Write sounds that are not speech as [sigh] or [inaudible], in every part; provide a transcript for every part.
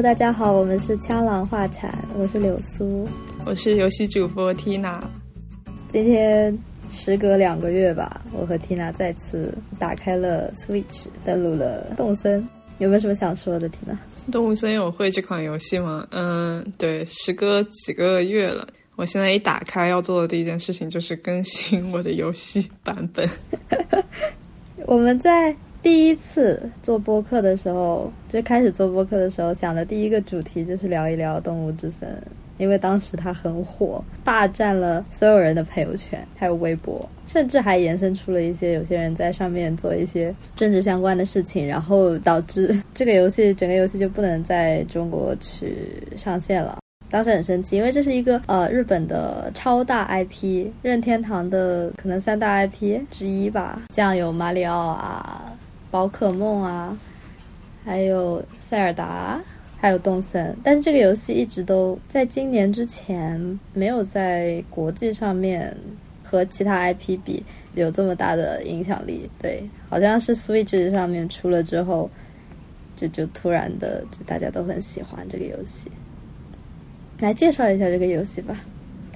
Hello，大家好，我们是枪狼画铲，我是柳苏，我是游戏主播 Tina。今天时隔两个月吧，我和 Tina 再次打开了 Switch，登录了动森。有没有什么想说的，Tina？动物森友会这款游戏吗？嗯，对，时隔几个月了。我现在一打开，要做的第一件事情就是更新我的游戏版本。[laughs] 我们在第一次做播客的时候，就开始做播客的时候，想的第一个主题就是聊一聊《动物之森》，因为当时它很火，霸占了所有人的朋友圈，还有微博，甚至还延伸出了一些有些人在上面做一些政治相关的事情，然后导致这个游戏整个游戏就不能在中国去上线了。当时很生气，因为这是一个呃日本的超大 IP，任天堂的可能三大 IP 之一吧，像有马里奥啊、宝可梦啊，还有塞尔达，还有动森。但是这个游戏一直都在今年之前没有在国际上面和其他 IP 比有这么大的影响力。对，好像是 Switch 上面出了之后，就就突然的就大家都很喜欢这个游戏。来介绍一下这个游戏吧，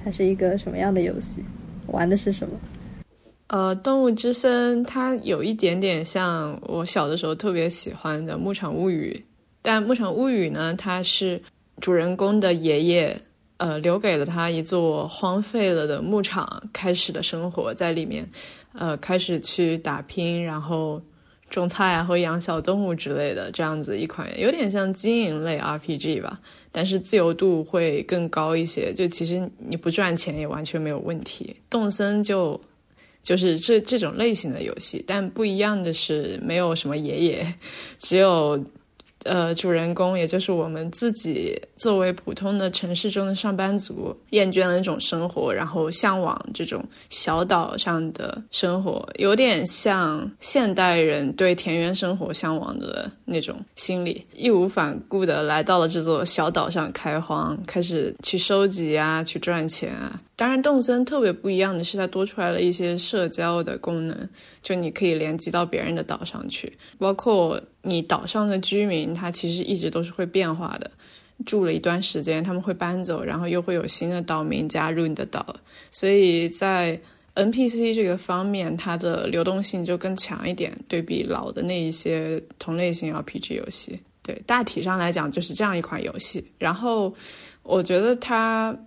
它是一个什么样的游戏？玩的是什么？呃，动物之森它有一点点像我小的时候特别喜欢的《牧场物语》，但《牧场物语》呢，它是主人公的爷爷呃留给了他一座荒废了的牧场，开始的生活在里面，呃，开始去打拼，然后。种菜啊，或养小动物之类的，这样子一款有点像经营类 RPG 吧，但是自由度会更高一些。就其实你不赚钱也完全没有问题。动森就就是这这种类型的游戏，但不一样的是没有什么爷爷，只有。呃，主人公也就是我们自己，作为普通的城市中的上班族，厌倦了那种生活，然后向往这种小岛上的生活，有点像现代人对田园生活向往的那种心理，义无反顾的来到了这座小岛上开荒，开始去收集啊，去赚钱啊。当然，动森特别不一样的是，它多出来了一些社交的功能，就你可以联机到别人的岛上去，包括你岛上的居民，他其实一直都是会变化的。住了一段时间，他们会搬走，然后又会有新的岛民加入你的岛，所以在 NPC 这个方面，它的流动性就更强一点，对比老的那一些同类型 RPG 游戏。对，大体上来讲就是这样一款游戏。然后，我觉得它。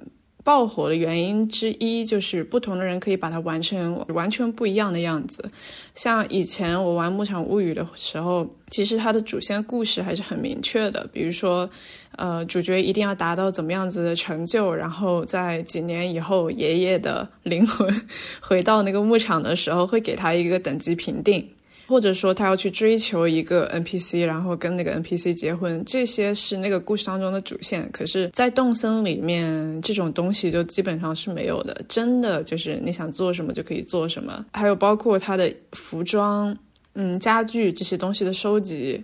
爆火的原因之一就是不同的人可以把它玩成完全不一样的样子。像以前我玩《牧场物语》的时候，其实它的主线故事还是很明确的。比如说，呃，主角一定要达到怎么样子的成就，然后在几年以后，爷爷的灵魂 [laughs] 回到那个牧场的时候，会给他一个等级评定。或者说他要去追求一个 NPC，然后跟那个 NPC 结婚，这些是那个故事当中的主线。可是，在动森里面，这种东西就基本上是没有的。真的就是你想做什么就可以做什么。还有包括他的服装、嗯家具这些东西的收集，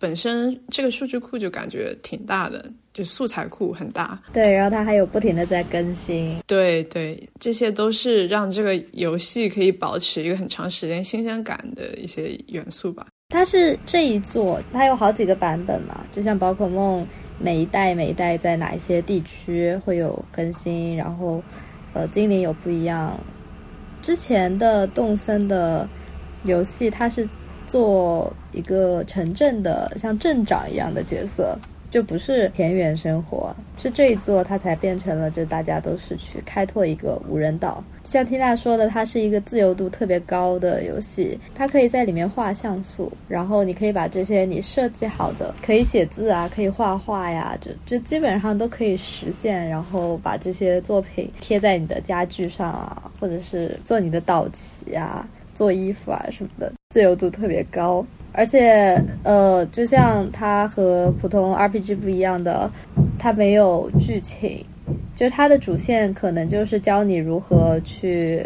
本身这个数据库就感觉挺大的。就素材库很大，对，然后它还有不停的在更新，对对，这些都是让这个游戏可以保持一个很长时间新鲜感的一些元素吧。它是这一座，它有好几个版本嘛，就像宝可梦，每一代每一代在哪一些地区会有更新，然后呃精灵有不一样。之前的动森的游戏，它是做一个城镇的像镇长一样的角色。就不是田园生活，是这一座它才变成了，就大家都是去开拓一个无人岛。像缇娜说的，它是一个自由度特别高的游戏，它可以在里面画像素，然后你可以把这些你设计好的，可以写字啊，可以画画呀，就就基本上都可以实现。然后把这些作品贴在你的家具上啊，或者是做你的岛旗啊，做衣服啊什么的，自由度特别高。而且，呃，就像它和普通 RPG 不一样的，它没有剧情，就是它的主线可能就是教你如何去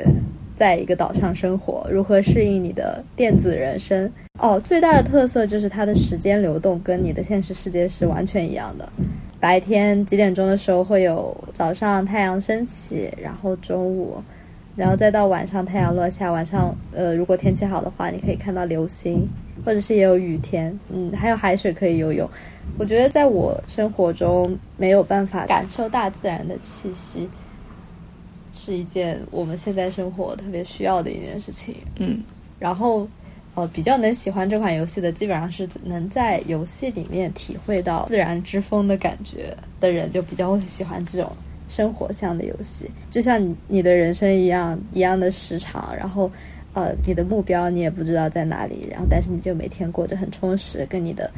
在一个岛上生活，如何适应你的电子人生。哦，最大的特色就是它的时间流动跟你的现实世界是完全一样的。白天几点钟的时候会有早上太阳升起，然后中午。然后再到晚上太阳落下，晚上呃如果天气好的话，你可以看到流星，或者是也有雨天，嗯，还有海水可以游泳。我觉得在我生活中没有办法感受大自然的气息，是一件我们现在生活特别需要的一件事情。嗯，然后。呃，比较能喜欢这款游戏的，基本上是能在游戏里面体会到自然之风的感觉的人，就比较会喜欢这种生活向的游戏。就像你你的人生一样，一样的时长，然后呃，你的目标你也不知道在哪里，然后但是你就每天过着很充实，跟你的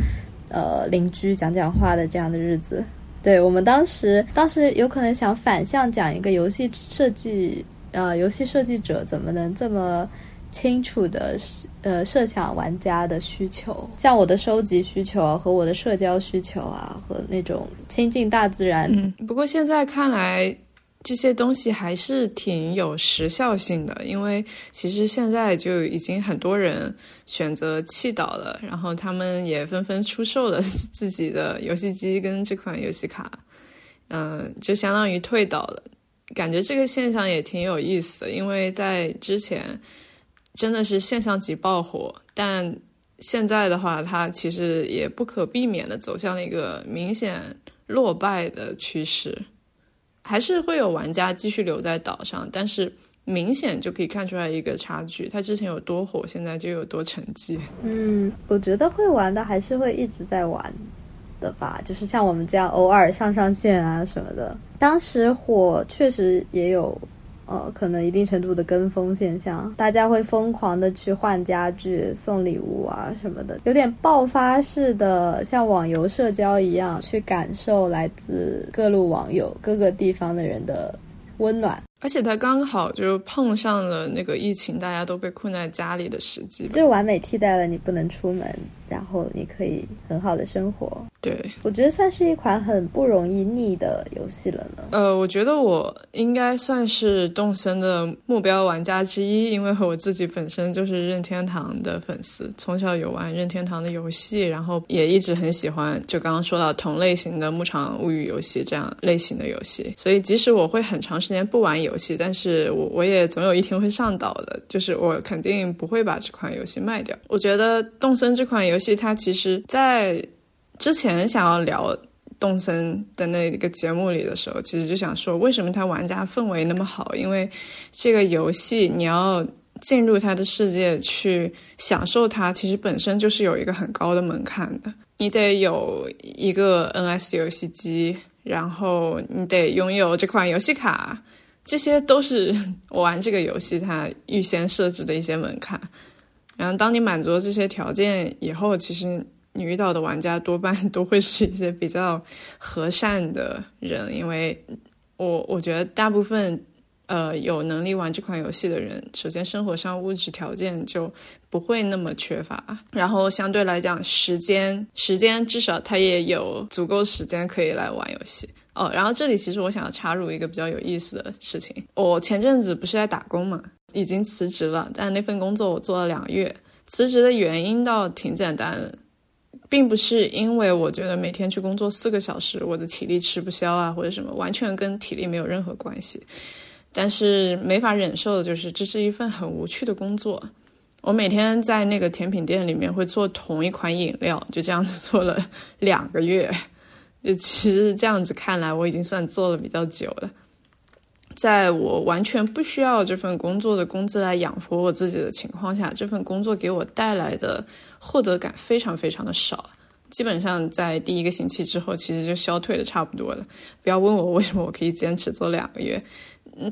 呃邻居讲讲话的这样的日子。对我们当时当时有可能想反向讲一个游戏设计，呃，游戏设计者怎么能这么。清楚的呃设想玩家的需求，像我的收集需求和我的社交需求啊，和那种亲近大自然。嗯，不过现在看来这些东西还是挺有时效性的，因为其实现在就已经很多人选择弃岛了，然后他们也纷纷出售了自己的游戏机跟这款游戏卡，嗯，就相当于退岛了。感觉这个现象也挺有意思的，因为在之前。真的是现象级爆火，但现在的话，它其实也不可避免的走向了一个明显落败的趋势，还是会有玩家继续留在岛上，但是明显就可以看出来一个差距，它之前有多火，现在就有多沉寂。嗯，我觉得会玩的还是会一直在玩的吧，就是像我们这样偶尔上上线啊什么的，当时火确实也有。呃，可能一定程度的跟风现象，大家会疯狂的去换家具、送礼物啊什么的，有点爆发式的，像网游社交一样，去感受来自各路网友、各个地方的人的温暖。而且它刚好就碰上了那个疫情，大家都被困在家里的时机，就完美替代了你不能出门。然后你可以很好的生活，对我觉得算是一款很不容易腻的游戏了呢。呃，我觉得我应该算是动森的目标玩家之一，因为我自己本身就是任天堂的粉丝，从小有玩任天堂的游戏，然后也一直很喜欢就刚刚说到同类型的《牧场物语》游戏这样类型的游戏，所以即使我会很长时间不玩游戏，但是我我也总有一天会上岛的，就是我肯定不会把这款游戏卖掉。我觉得动森这款游游戏它其实，在之前想要聊动森的那个节目里的时候，其实就想说，为什么它玩家氛围那么好？因为这个游戏你要进入它的世界去享受它，其实本身就是有一个很高的门槛的。你得有一个 NS 游戏机，然后你得拥有这款游戏卡，这些都是我玩这个游戏它预先设置的一些门槛。然后，当你满足这些条件以后，其实你遇到的玩家多半都会是一些比较和善的人，因为我我觉得大部分呃有能力玩这款游戏的人，首先生活上物质条件就不会那么缺乏，然后相对来讲时间 [laughs] 时间至少他也有足够时间可以来玩游戏哦。然后这里其实我想要插入一个比较有意思的事情，我前阵子不是在打工嘛。已经辞职了，但那份工作我做了两个月。辞职的原因倒挺简单的，并不是因为我觉得每天去工作四个小时，我的体力吃不消啊，或者什么，完全跟体力没有任何关系。但是没法忍受的就是，这是一份很无趣的工作。我每天在那个甜品店里面会做同一款饮料，就这样子做了两个月。[laughs] 就其实这样子看来，我已经算做了比较久了。在我完全不需要这份工作的工资来养活我自己的情况下，这份工作给我带来的获得感非常非常的少。基本上在第一个星期之后，其实就消退的差不多了。不要问我为什么我可以坚持做两个月。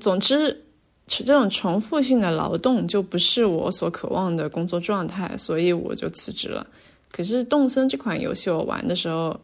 总之，这种重复性的劳动就不是我所渴望的工作状态，所以我就辞职了。可是动森这款游戏我玩的时候。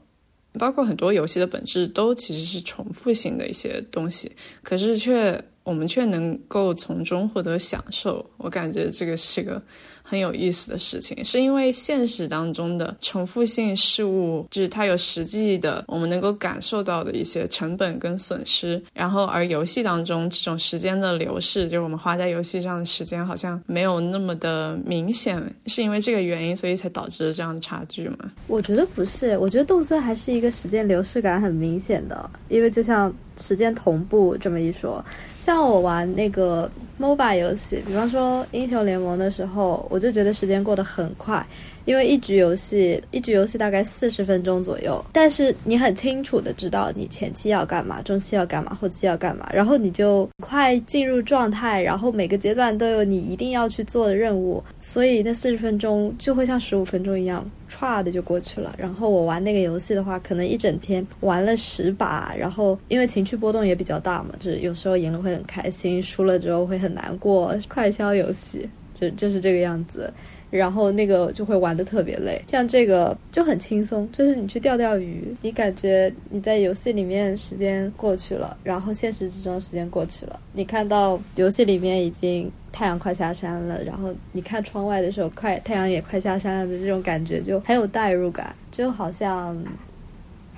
包括很多游戏的本质都其实是重复性的一些东西，可是却我们却能够从中获得享受。我感觉这个是个。很有意思的事情，是因为现实当中的重复性事物，就是它有实际的我们能够感受到的一些成本跟损失，然后而游戏当中这种时间的流逝，就是我们花在游戏上的时间好像没有那么的明显，是因为这个原因，所以才导致了这样的差距吗？我觉得不是，我觉得动森还是一个时间流逝感很明显的，因为就像时间同步这么一说，像我玩那个。MOBA 游戏，比方说英雄联盟的时候，我就觉得时间过得很快。因为一局游戏，一局游戏大概四十分钟左右，但是你很清楚的知道你前期要干嘛，中期要干嘛，后期要干嘛，然后你就快进入状态，然后每个阶段都有你一定要去做的任务，所以那四十分钟就会像十五分钟一样，唰的就过去了。然后我玩那个游戏的话，可能一整天玩了十把，然后因为情绪波动也比较大嘛，就是有时候赢了会很开心，输了之后会很难过，快消游戏就就是这个样子。然后那个就会玩的特别累，像这个就很轻松，就是你去钓钓鱼，你感觉你在游戏里面时间过去了，然后现实之中时间过去了，你看到游戏里面已经太阳快下山了，然后你看窗外的时候快太阳也快下山了的这种感觉就很有代入感，就好像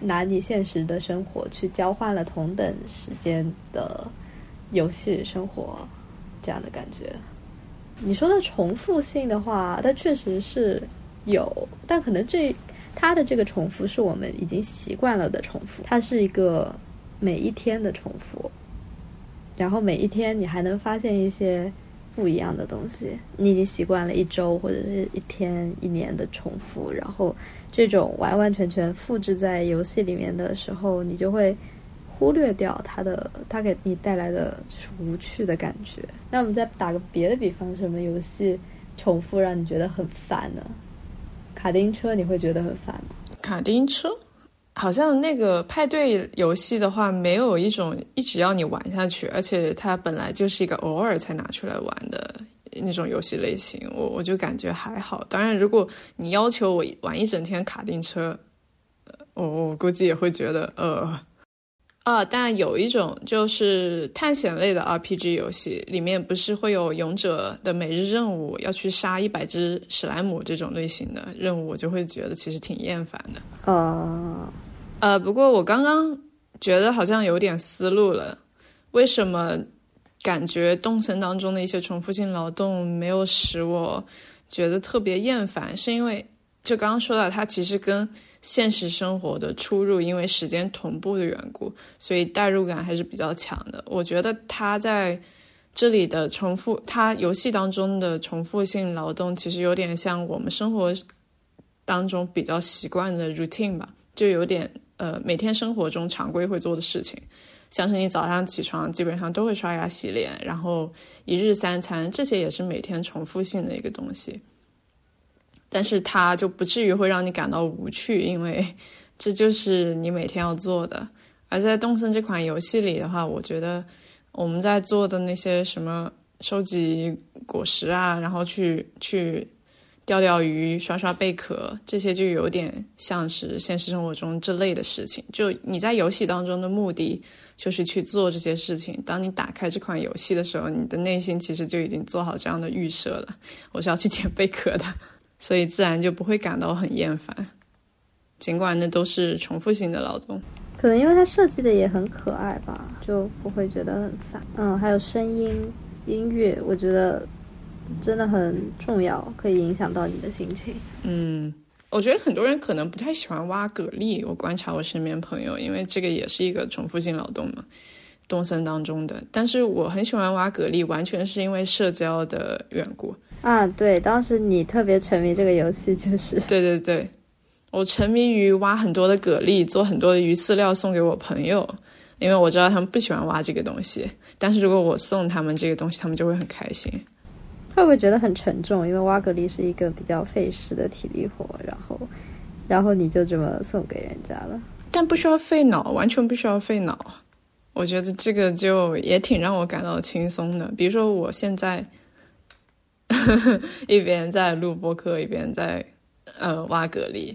拿你现实的生活去交换了同等时间的游戏生活这样的感觉。你说的重复性的话，它确实是有，但可能这它的这个重复是我们已经习惯了的重复，它是一个每一天的重复，然后每一天你还能发现一些不一样的东西，你已经习惯了一周或者是一天、一年的重复，然后这种完完全全复制在游戏里面的时候，你就会。忽略掉它的，它给你带来的就是无趣的感觉。那我们再打个别的比方，什么游戏重复让你觉得很烦呢？卡丁车你会觉得很烦吗？卡丁车好像那个派对游戏的话，没有一种一直要你玩下去，而且它本来就是一个偶尔才拿出来玩的那种游戏类型，我我就感觉还好。当然，如果你要求我玩一整天卡丁车，我我估计也会觉得呃。啊，但有一种就是探险类的 RPG 游戏，里面不是会有勇者的每日任务，要去杀一百只史莱姆这种类型的任务，我就会觉得其实挺厌烦的。哦，呃，不过我刚刚觉得好像有点思路了，为什么感觉动森当中的一些重复性劳动没有使我觉得特别厌烦？是因为就刚刚说到，它其实跟现实生活的出入，因为时间同步的缘故，所以代入感还是比较强的。我觉得他在这里的重复，他游戏当中的重复性劳动，其实有点像我们生活当中比较习惯的 routine 吧，就有点呃每天生活中常规会做的事情，像是你早上起床基本上都会刷牙洗脸，然后一日三餐，这些也是每天重复性的一个东西。但是它就不至于会让你感到无趣，因为 [laughs] 这就是你每天要做的。而在动森这款游戏里的话，我觉得我们在做的那些什么收集果实啊，然后去去钓钓鱼、刷刷贝壳，这些就有点像是现实生活中这类的事情。就你在游戏当中的目的就是去做这些事情。当你打开这款游戏的时候，你的内心其实就已经做好这样的预设了：我是要去捡贝壳的。所以自然就不会感到很厌烦，尽管那都是重复性的劳动。可能因为它设计的也很可爱吧，就不会觉得很烦。嗯，还有声音、音乐，我觉得真的很重要，可以影响到你的心情。嗯，我觉得很多人可能不太喜欢挖蛤蜊。我观察我身边朋友，因为这个也是一个重复性劳动嘛，动森当中的。但是我很喜欢挖蛤蜊，完全是因为社交的缘故。啊，对，当时你特别沉迷这个游戏，就是对对对，我沉迷于挖很多的蛤蜊，做很多的鱼饲料送给我朋友，因为我知道他们不喜欢挖这个东西，但是如果我送他们这个东西，他们就会很开心。会不会觉得很沉重？因为挖蛤蜊是一个比较费时的体力活，然后，然后你就这么送给人家了？但不需要费脑，完全不需要费脑。我觉得这个就也挺让我感到轻松的。比如说我现在。[laughs] 一边在录播客，一边在呃挖蛤蜊。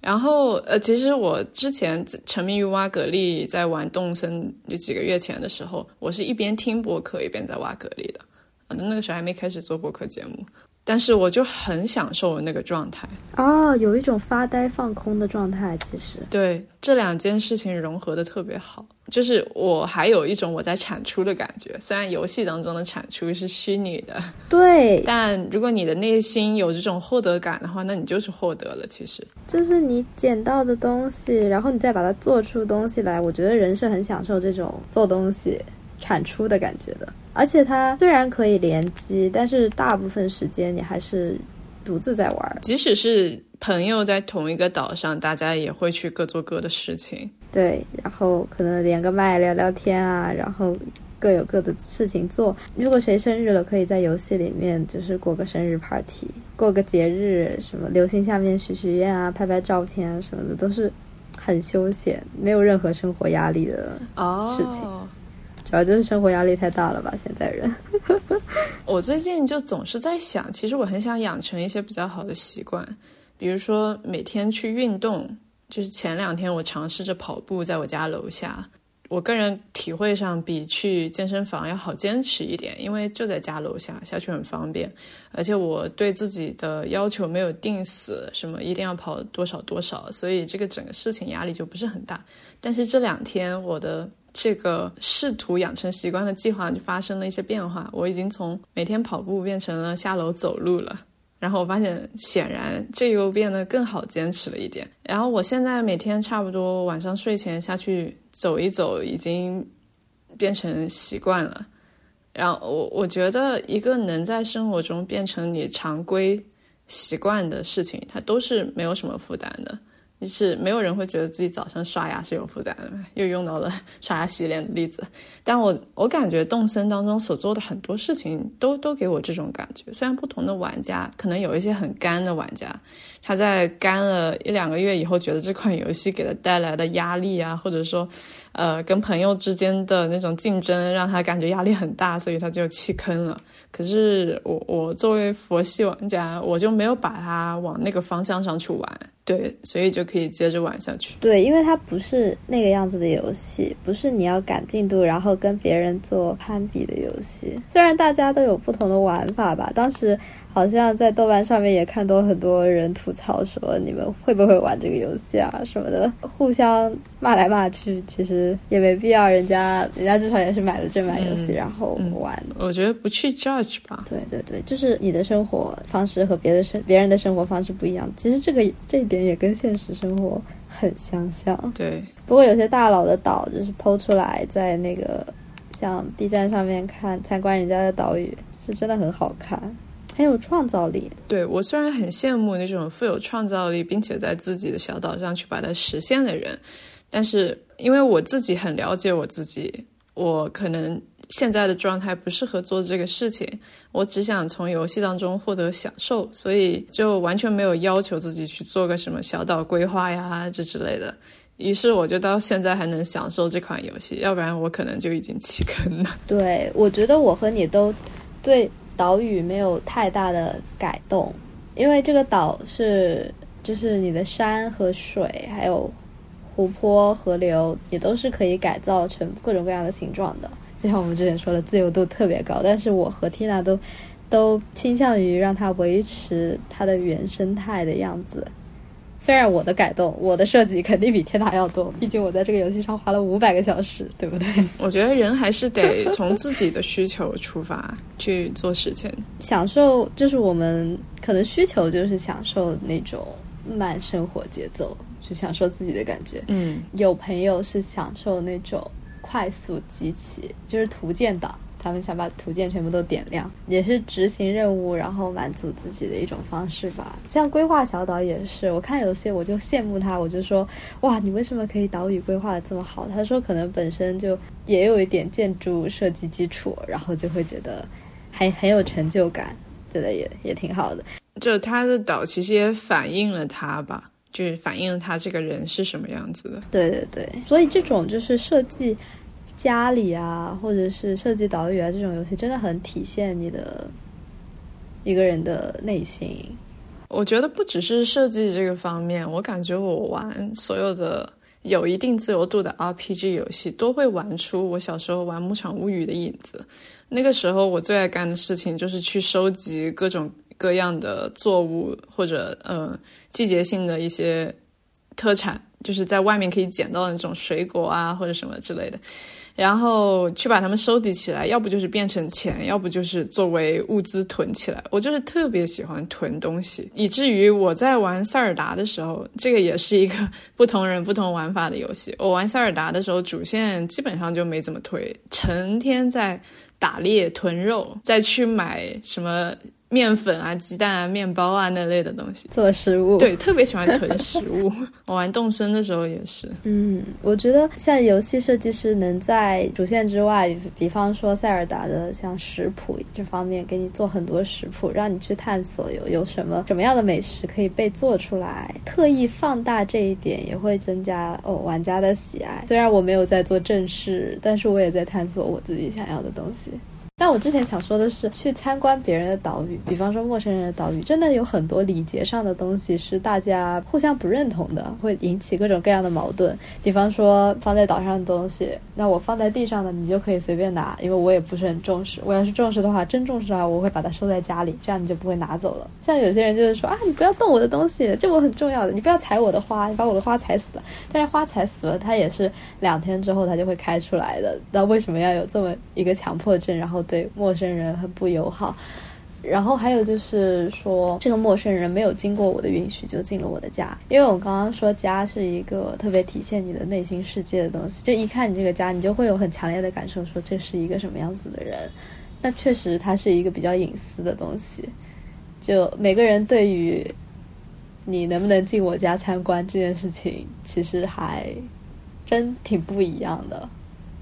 然后呃，其实我之前沉迷于挖蛤蜊，在玩动森就几个月前的时候，我是一边听播客一边在挖蛤蜊的。那个时候还没开始做播客节目。但是我就很享受那个状态哦，有一种发呆放空的状态。其实对这两件事情融合的特别好，就是我还有一种我在产出的感觉。虽然游戏当中的产出是虚拟的，对，但如果你的内心有这种获得感的话，那你就是获得了。其实就是你捡到的东西，然后你再把它做出东西来。我觉得人是很享受这种做东西。产出的感觉的。而且它虽然可以联机，但是大部分时间你还是独自在玩。即使是朋友在同一个岛上，大家也会去各做各的事情。对，然后可能连个麦聊聊天啊，然后各有各的事情做。如果谁生日了，可以在游戏里面就是过个生日 party，过个节日，什么流星下面许许愿啊，拍拍照片啊什么的，都是很休闲，没有任何生活压力的事情。主要就是生活压力太大了吧，现在人。[laughs] 我最近就总是在想，其实我很想养成一些比较好的习惯，比如说每天去运动。就是前两天我尝试着跑步，在我家楼下。我个人体会上比去健身房要好坚持一点，因为就在家楼下，下去很方便。而且我对自己的要求没有定死，什么一定要跑多少多少，所以这个整个事情压力就不是很大。但是这两天我的这个试图养成习惯的计划就发生了一些变化，我已经从每天跑步变成了下楼走路了。然后我发现，显然这又变得更好坚持了一点。然后我现在每天差不多晚上睡前下去走一走，已经变成习惯了。然后我我觉得，一个能在生活中变成你常规习惯的事情，它都是没有什么负担的。就是没有人会觉得自己早上刷牙是有负担的，又用到了 [laughs] 刷牙洗脸的例子。但我我感觉动森当中所做的很多事情都都给我这种感觉。虽然不同的玩家可能有一些很干的玩家，他在干了一两个月以后，觉得这款游戏给他带来的压力啊，或者说，呃，跟朋友之间的那种竞争让他感觉压力很大，所以他就弃坑了。可是我我作为佛系玩家，我就没有把它往那个方向上去玩，对，所以就可以接着玩下去。对，因为它不是那个样子的游戏，不是你要赶进度然后跟别人做攀比的游戏。虽然大家都有不同的玩法吧，当时。好像在豆瓣上面也看到很多人吐槽说，你们会不会玩这个游戏啊什么的，互相骂来骂去，其实也没必要。人家人家至少也是买了正版游戏，然后玩。我觉得不去 judge 吧。对对对，就是你的生活方式和别的生别人的生活方式不一样。其实这个这一点也跟现实生活很相像。对。不过有些大佬的岛就是剖出来，在那个像 B 站上面看参观人家的岛屿，是真的很好看。很有创造力。对我虽然很羡慕那种富有创造力，并且在自己的小岛上去把它实现的人，但是因为我自己很了解我自己，我可能现在的状态不适合做这个事情。我只想从游戏当中获得享受，所以就完全没有要求自己去做个什么小岛规划呀这之类的。于是我就到现在还能享受这款游戏，要不然我可能就已经弃坑了。对，我觉得我和你都对。岛屿没有太大的改动，因为这个岛是就是你的山和水，还有湖泊、河流，也都是可以改造成各种各样的形状的。就像我们之前说的，自由度特别高。但是我和 Tina 都都倾向于让它维持它的原生态的样子。虽然我的改动，我的设计肯定比天塔要多，毕竟我在这个游戏上花了五百个小时，对不对？[laughs] 我觉得人还是得从自己的需求出发去做事情，享受就是我们可能需求就是享受那种慢生活节奏，去享受自己的感觉。嗯，有朋友是享受那种快速机器，就是图鉴党。他们想把图鉴全部都点亮，也是执行任务，然后满足自己的一种方式吧。像规划小岛也是，我看有些我就羡慕他，我就说哇，你为什么可以岛屿规划的这么好？他说可能本身就也有一点建筑设计基础，然后就会觉得还很有成就感，觉得也也挺好的。就他的岛其实也反映了他吧，就是反映了他这个人是什么样子的。对对对，所以这种就是设计。家里啊，或者是设计岛屿啊，这种游戏真的很体现你的一个人的内心。我觉得不只是设计这个方面，我感觉我玩所有的有一定自由度的 RPG 游戏，都会玩出我小时候玩《牧场物语》的影子。那个时候我最爱干的事情就是去收集各种各样的作物，或者呃季节性的一些特产。就是在外面可以捡到的那种水果啊或者什么之类的。然后去把它们收集起来，要不就是变成钱，要不就是作为物资囤起来。我就是特别喜欢囤东西，以至于我在玩塞尔达的时候，这个也是一个不同人不同玩法的游戏。我玩塞尔达的时候，主线基本上就没怎么推，成天在打猎囤肉，再去买什么。面粉啊、鸡蛋啊、面包啊那类的东西做食物，对，特别喜欢囤食物。[laughs] 我玩动森的时候也是。嗯，我觉得像游戏设计师能在主线之外，比方说塞尔达的像食谱这方面，给你做很多食谱，让你去探索有有什么什么样的美食可以被做出来，特意放大这一点，也会增加哦玩家的喜爱。虽然我没有在做正事，但是我也在探索我自己想要的东西。但我之前想说的是，去参观别人的岛屿，比方说陌生人的岛屿，真的有很多礼节上的东西是大家互相不认同的，会引起各种各样的矛盾。比方说放在岛上的东西，那我放在地上的，你就可以随便拿，因为我也不是很重视。我要是重视的话，真重视的话，我会把它收在家里，这样你就不会拿走了。像有些人就是说啊，你不要动我的东西，这我很重要的，你不要踩我的花，你把我的花踩死了。但是花踩死了，它也是两天之后它就会开出来的。那为什么要有这么一个强迫症？然后。对陌生人很不友好，然后还有就是说，这个陌生人没有经过我的允许就进了我的家，因为我刚刚说家是一个特别体现你的内心世界的东西，就一看你这个家，你就会有很强烈的感受，说这是一个什么样子的人。那确实，它是一个比较隐私的东西。就每个人对于你能不能进我家参观这件事情，其实还真挺不一样的。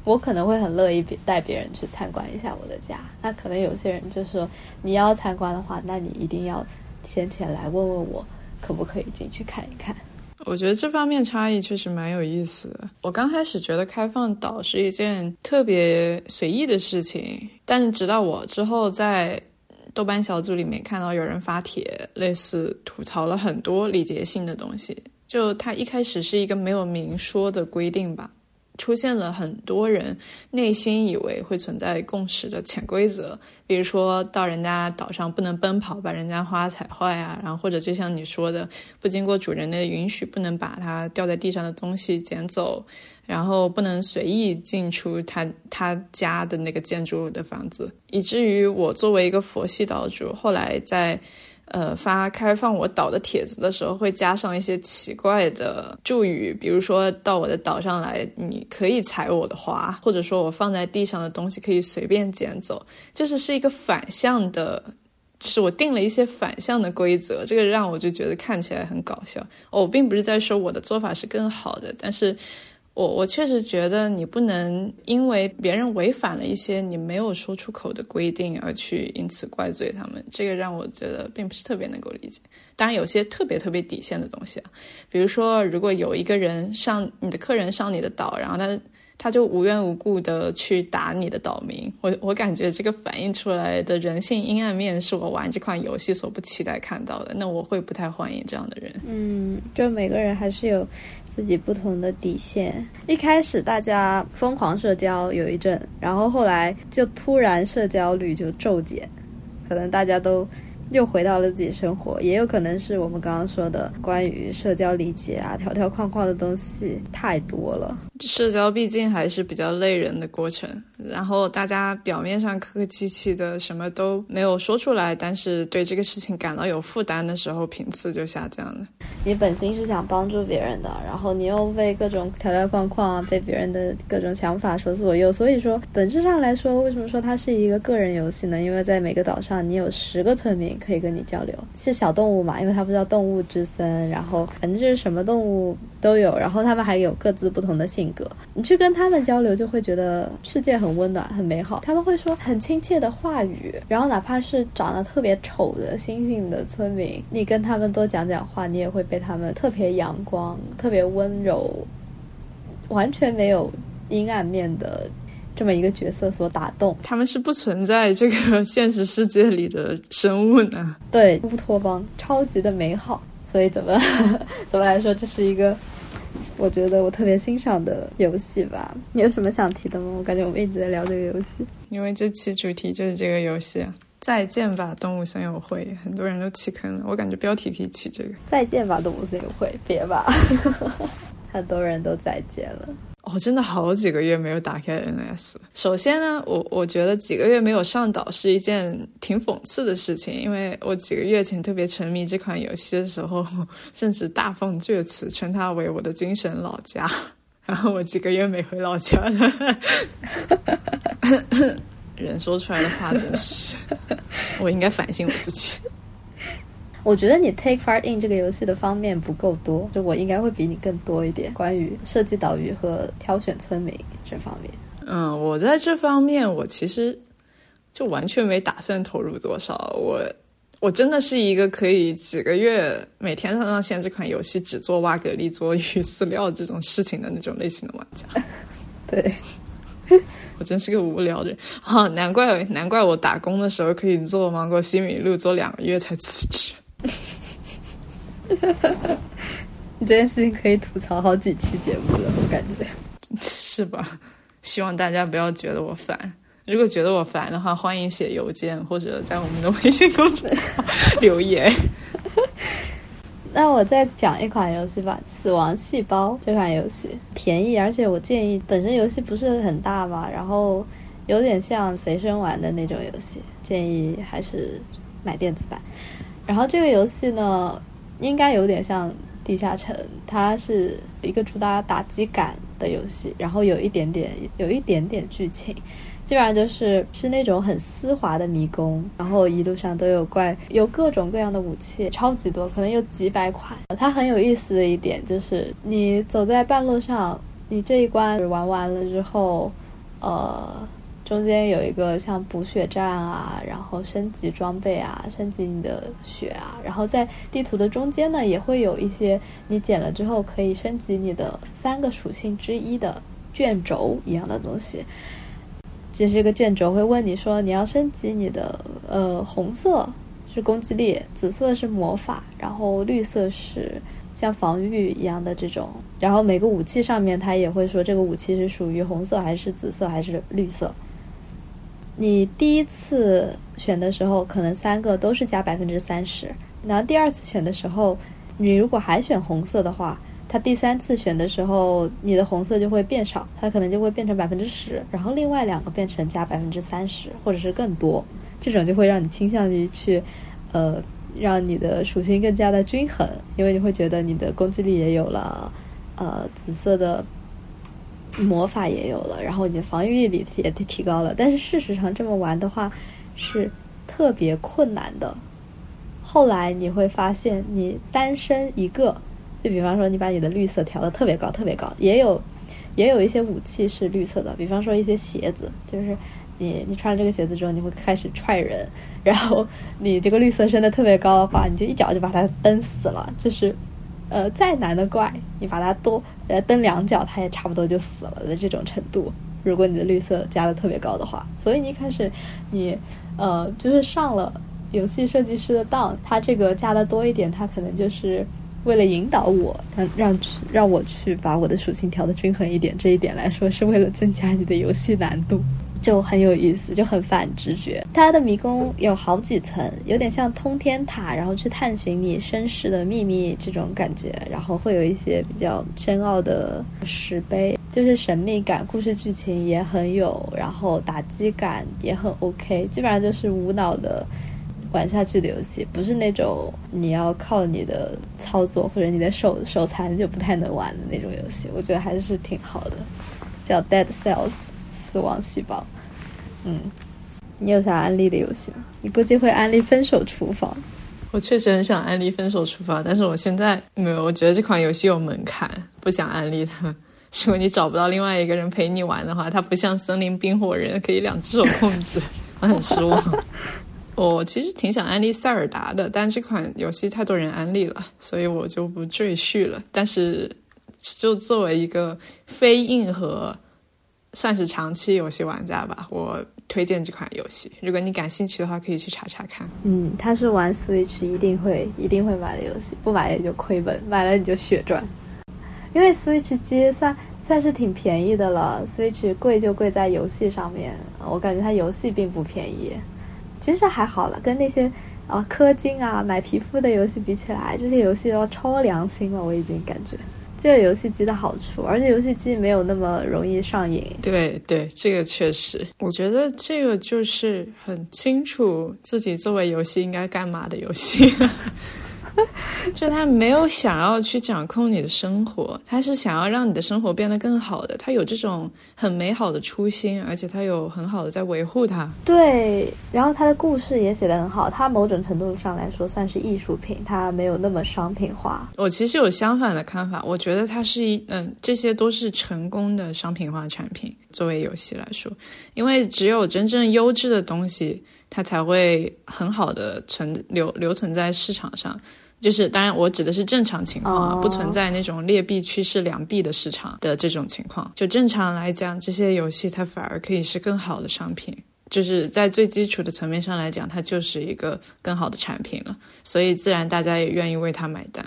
我可能会很乐意带别人去参观一下我的家。那可能有些人就说，你要参观的话，那你一定要先前来问问我，可不可以进去看一看。[laughs] 我觉得这方面差异确实蛮有意思的。我刚开始觉得开放岛是一件特别随意的事情，但是直到我之后在豆瓣小组里面看到有人发帖，类似吐槽了很多礼节性的东西。就他一开始是一个没有明说的规定吧。出现了很多人内心以为会存在共识的潜规则，比如说到人家岛上不能奔跑，把人家花踩坏啊，然后或者就像你说的，不经过主人的允许，不能把它掉在地上的东西捡走，然后不能随意进出他他家的那个建筑的房子，以至于我作为一个佛系岛主，后来在。呃，发开放我岛的帖子的时候，会加上一些奇怪的祝语，比如说到我的岛上来，你可以采我的花，或者说我放在地上的东西可以随便捡走，就是是一个反向的，就是我定了一些反向的规则，这个让我就觉得看起来很搞笑。我并不是在说我的做法是更好的，但是。我我确实觉得你不能因为别人违反了一些你没有说出口的规定而去因此怪罪他们，这个让我觉得并不是特别能够理解。当然，有些特别特别底线的东西啊，比如说如果有一个人上你的客人上你的岛，然后他。他就无缘无故的去打你的岛民，我我感觉这个反映出来的人性阴暗面是我玩这款游戏所不期待看到的，那我会不太欢迎这样的人。嗯，就每个人还是有自己不同的底线。一开始大家疯狂社交有一阵，然后后来就突然社交率就骤减，可能大家都。又回到了自己生活，也有可能是我们刚刚说的关于社交礼节啊，条条框框的东西太多了。社交毕竟还是比较累人的过程，然后大家表面上客客气气的，什么都没有说出来，但是对这个事情感到有负担的时候，频次就下降了。你本心是想帮助别人的，然后你又被各种条条框框啊，被别人的各种想法所左右，所以说本质上来说，为什么说它是一个个人游戏呢？因为在每个岛上，你有十个村民。可以跟你交流，是小动物嘛？因为它不叫动物之森，然后反正就是什么动物都有，然后他们还有各自不同的性格。你去跟他们交流，就会觉得世界很温暖、很美好。他们会说很亲切的话语，然后哪怕是长得特别丑的星星的村民，你跟他们多讲讲话，你也会被他们特别阳光、特别温柔、完全没有阴暗面的。这么一个角色所打动，他们是不存在这个现实世界里的生物呢？对，乌托邦超级的美好，所以怎么 [laughs] 怎么来说，这是一个我觉得我特别欣赏的游戏吧？你有什么想提的吗？我感觉我们一直在聊这个游戏，因为这期主题就是这个游戏。再见吧，动物森友会，很多人都弃坑了。我感觉标题可以起这个。再见吧，动物森友会，别吧。[laughs] 很多人都再见了。我真的好几个月没有打开 NS。首先呢，我我觉得几个月没有上岛是一件挺讽刺的事情，因为我几个月前特别沉迷这款游戏的时候，[laughs] 甚至大放厥词，称它为我的精神老家。然后我几个月没回老家了，[laughs] 人说出来的话真是，我应该反省我自己。我觉得你 take part in 这个游戏的方面不够多，就我应该会比你更多一点，关于设计岛屿和挑选村民这方面。嗯，我在这方面我其实就完全没打算投入多少。我我真的是一个可以几个月每天上上线这款游戏，只做挖蛤蜊、做鱼饲料这种事情的那种类型的玩家。[laughs] 对，[laughs] 我真是个无聊人啊！难怪难怪我打工的时候可以做芒果西米露做两个月才辞职。[laughs] 你这件事情可以吐槽好几期节目了，我感觉是吧？希望大家不要觉得我烦。如果觉得我烦的话，欢迎写邮件或者在我们的微信公众号留言。[laughs] 那我再讲一款游戏吧，《死亡细胞》这款游戏便宜，而且我建议本身游戏不是很大嘛，然后有点像随身玩的那种游戏，建议还是买电子版。然后这个游戏呢，应该有点像《地下城》，它是一个主打打击感的游戏，然后有一点点有一点点剧情，基本上就是是那种很丝滑的迷宫，然后一路上都有怪，有各种各样的武器，超级多，可能有几百款。它很有意思的一点就是，你走在半路上，你这一关玩完了之后，呃。中间有一个像补血站啊，然后升级装备啊，升级你的血啊，然后在地图的中间呢，也会有一些你捡了之后可以升级你的三个属性之一的卷轴一样的东西。这是一个卷轴，会问你说你要升级你的呃红色是攻击力，紫色是魔法，然后绿色是像防御一样的这种，然后每个武器上面它也会说这个武器是属于红色还是紫色还是绿色。你第一次选的时候，可能三个都是加百分之三十。然后第二次选的时候，你如果还选红色的话，它第三次选的时候，你的红色就会变少，它可能就会变成百分之十。然后另外两个变成加百分之三十，或者是更多。这种就会让你倾向于去，呃，让你的属性更加的均衡，因为你会觉得你的攻击力也有了，呃，紫色的。魔法也有了，然后你的防御力也提高了，但是事实上这么玩的话是特别困难的。后来你会发现，你单身一个，就比方说你把你的绿色调的特别高，特别高，也有也有一些武器是绿色的，比方说一些鞋子，就是你你穿了这个鞋子之后，你会开始踹人，然后你这个绿色升的特别高的话，你就一脚就把它蹬死了，就是。呃，再难的怪，你把它多呃蹬两脚，它也差不多就死了的这种程度。如果你的绿色加的特别高的话，所以你一开始你呃就是上了游戏设计师的当，他这个加的多一点，他可能就是为了引导我，让让让我去把我的属性调的均衡一点。这一点来说，是为了增加你的游戏难度。就很有意思，就很反直觉。它的迷宫有好几层，有点像通天塔，然后去探寻你身世的秘密这种感觉。然后会有一些比较深奥的石碑，就是神秘感，故事剧情也很有，然后打击感也很 OK。基本上就是无脑的玩下去的游戏，不是那种你要靠你的操作或者你的手手残就不太能玩的那种游戏。我觉得还是挺好的，叫 Dead Cells 死亡细胞。嗯，你有啥安利的游戏吗？你估计会安利《分手厨房》。我确实很想安利《分手厨房》，但是我现在没有。我觉得这款游戏有门槛，不想安利它。[laughs] 如果你找不到另外一个人陪你玩的话，它不像《森林冰火人》可以两只手控制，[laughs] 我很失望。[laughs] 我其实挺想安利塞尔达的，但这款游戏太多人安利了，所以我就不赘叙了。但是，就作为一个非硬核，算是长期游戏玩家吧，我。推荐这款游戏，如果你感兴趣的话，可以去查查看。嗯，他是玩 Switch 一定会一定会买的游戏，不买也就亏本，买了你就血赚。因为 Switch 机算算是挺便宜的了，Switch 贵就贵在游戏上面，我感觉它游戏并不便宜。其实还好了，跟那些啊氪金啊买皮肤的游戏比起来，这些游戏要超良心了，我已经感觉。这个游戏机的好处，而且游戏机没有那么容易上瘾。对对，这个确实，我觉得这个就是很清楚自己作为游戏应该干嘛的游戏。[laughs] [laughs] 就他没有想要去掌控你的生活，他是想要让你的生活变得更好的。他有这种很美好的初心，而且他有很好的在维护它。对，然后他的故事也写得很好，他某种程度上来说算是艺术品，他没有那么商品化。我其实有相反的看法，我觉得它是一嗯，这些都是成功的商品化产品。作为游戏来说，因为只有真正优质的东西，它才会很好的存留留存在市场上。就是，当然，我指的是正常情况啊，不存在那种劣币驱使良币的市场的这种情况。就正常来讲，这些游戏它反而可以是更好的商品，就是在最基础的层面上来讲，它就是一个更好的产品了。所以，自然大家也愿意为它买单。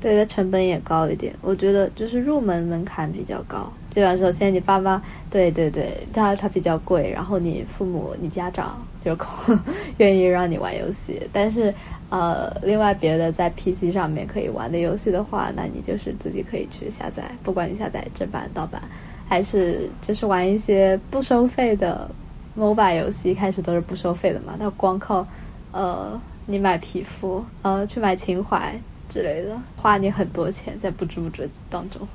对，它成本也高一点。我觉得就是入门门槛比较高。基本上，首先你爸妈，对对对，它它比较贵，然后你父母、你家长就 [laughs] 愿意让你玩游戏，但是。呃，另外别的在 PC 上面可以玩的游戏的话，那你就是自己可以去下载，不管你下载正版、盗版，还是就是玩一些不收费的 MOBA 游戏，一开始都是不收费的嘛，它光靠呃你买皮肤，呃去买情怀之类的，花你很多钱，在不知不觉当中。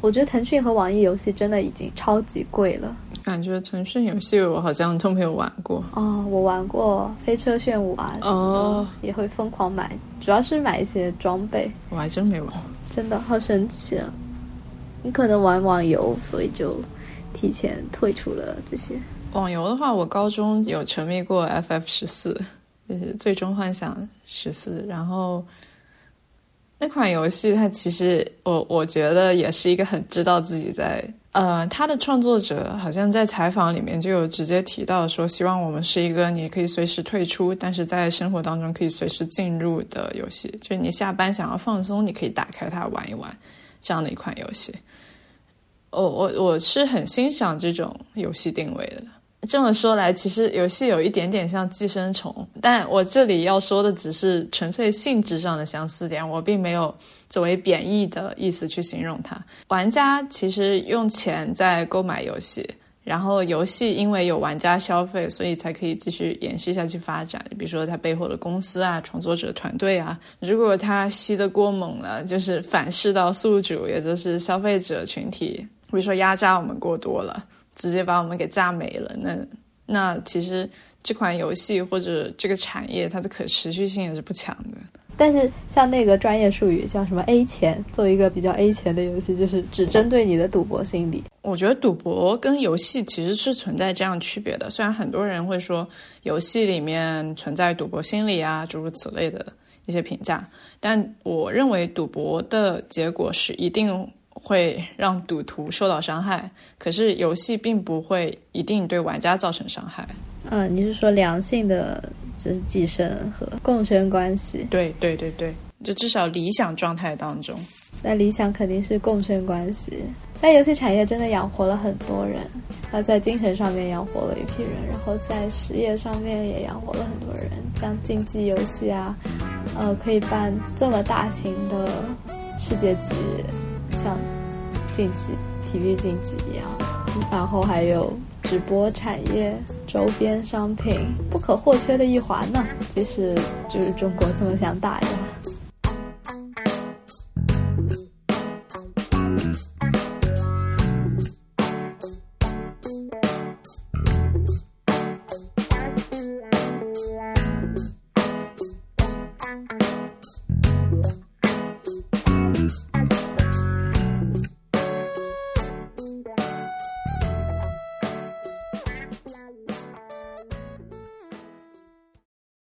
我觉得腾讯和网易游戏真的已经超级贵了。感觉腾讯游戏我好像都没有玩过哦，我玩过飞车炫舞啊，哦，也会疯狂买，主要是买一些装备。我还真没玩，真的好神奇啊！你可能玩网游，所以就提前退出了这些。网游的话，我高中有沉迷过 FF 十四，就是最终幻想十四，然后。那款游戏，它其实我我觉得也是一个很知道自己在呃，它的创作者好像在采访里面就有直接提到说，希望我们是一个你可以随时退出，但是在生活当中可以随时进入的游戏，就是你下班想要放松，你可以打开它玩一玩这样的一款游戏。我我我是很欣赏这种游戏定位的。这么说来，其实游戏有一点点像寄生虫，但我这里要说的只是纯粹性质上的相似点，我并没有作为贬义的意思去形容它。玩家其实用钱在购买游戏，然后游戏因为有玩家消费，所以才可以继续延续下去发展。比如说它背后的公司啊、创作者团队啊，如果它吸得过猛了，就是反噬到宿主，也就是消费者群体，比如说压榨我们过多了。直接把我们给炸没了，那那其实这款游戏或者这个产业它的可持续性也是不强的。但是像那个专业术语叫什么 A 钱，做一个比较 A 钱的游戏，就是只针对你的赌博心理。我觉得赌博跟游戏其实是存在这样区别的。虽然很多人会说游戏里面存在赌博心理啊，诸如此类的一些评价，但我认为赌博的结果是一定。会让赌徒受到伤害，可是游戏并不会一定对玩家造成伤害。嗯，你是说良性的就是寄生和共生关系？对对对对，就至少理想状态当中，那理想肯定是共生关系。但游戏产业真的养活了很多人，那在精神上面养活了一批人，然后在实业上面也养活了很多人。像竞技游戏啊，呃，可以办这么大型的世界级。像竞技、体育竞技一样，然后还有直播产业、周边商品不可或缺的一环呢。即使就是中国这么想打压。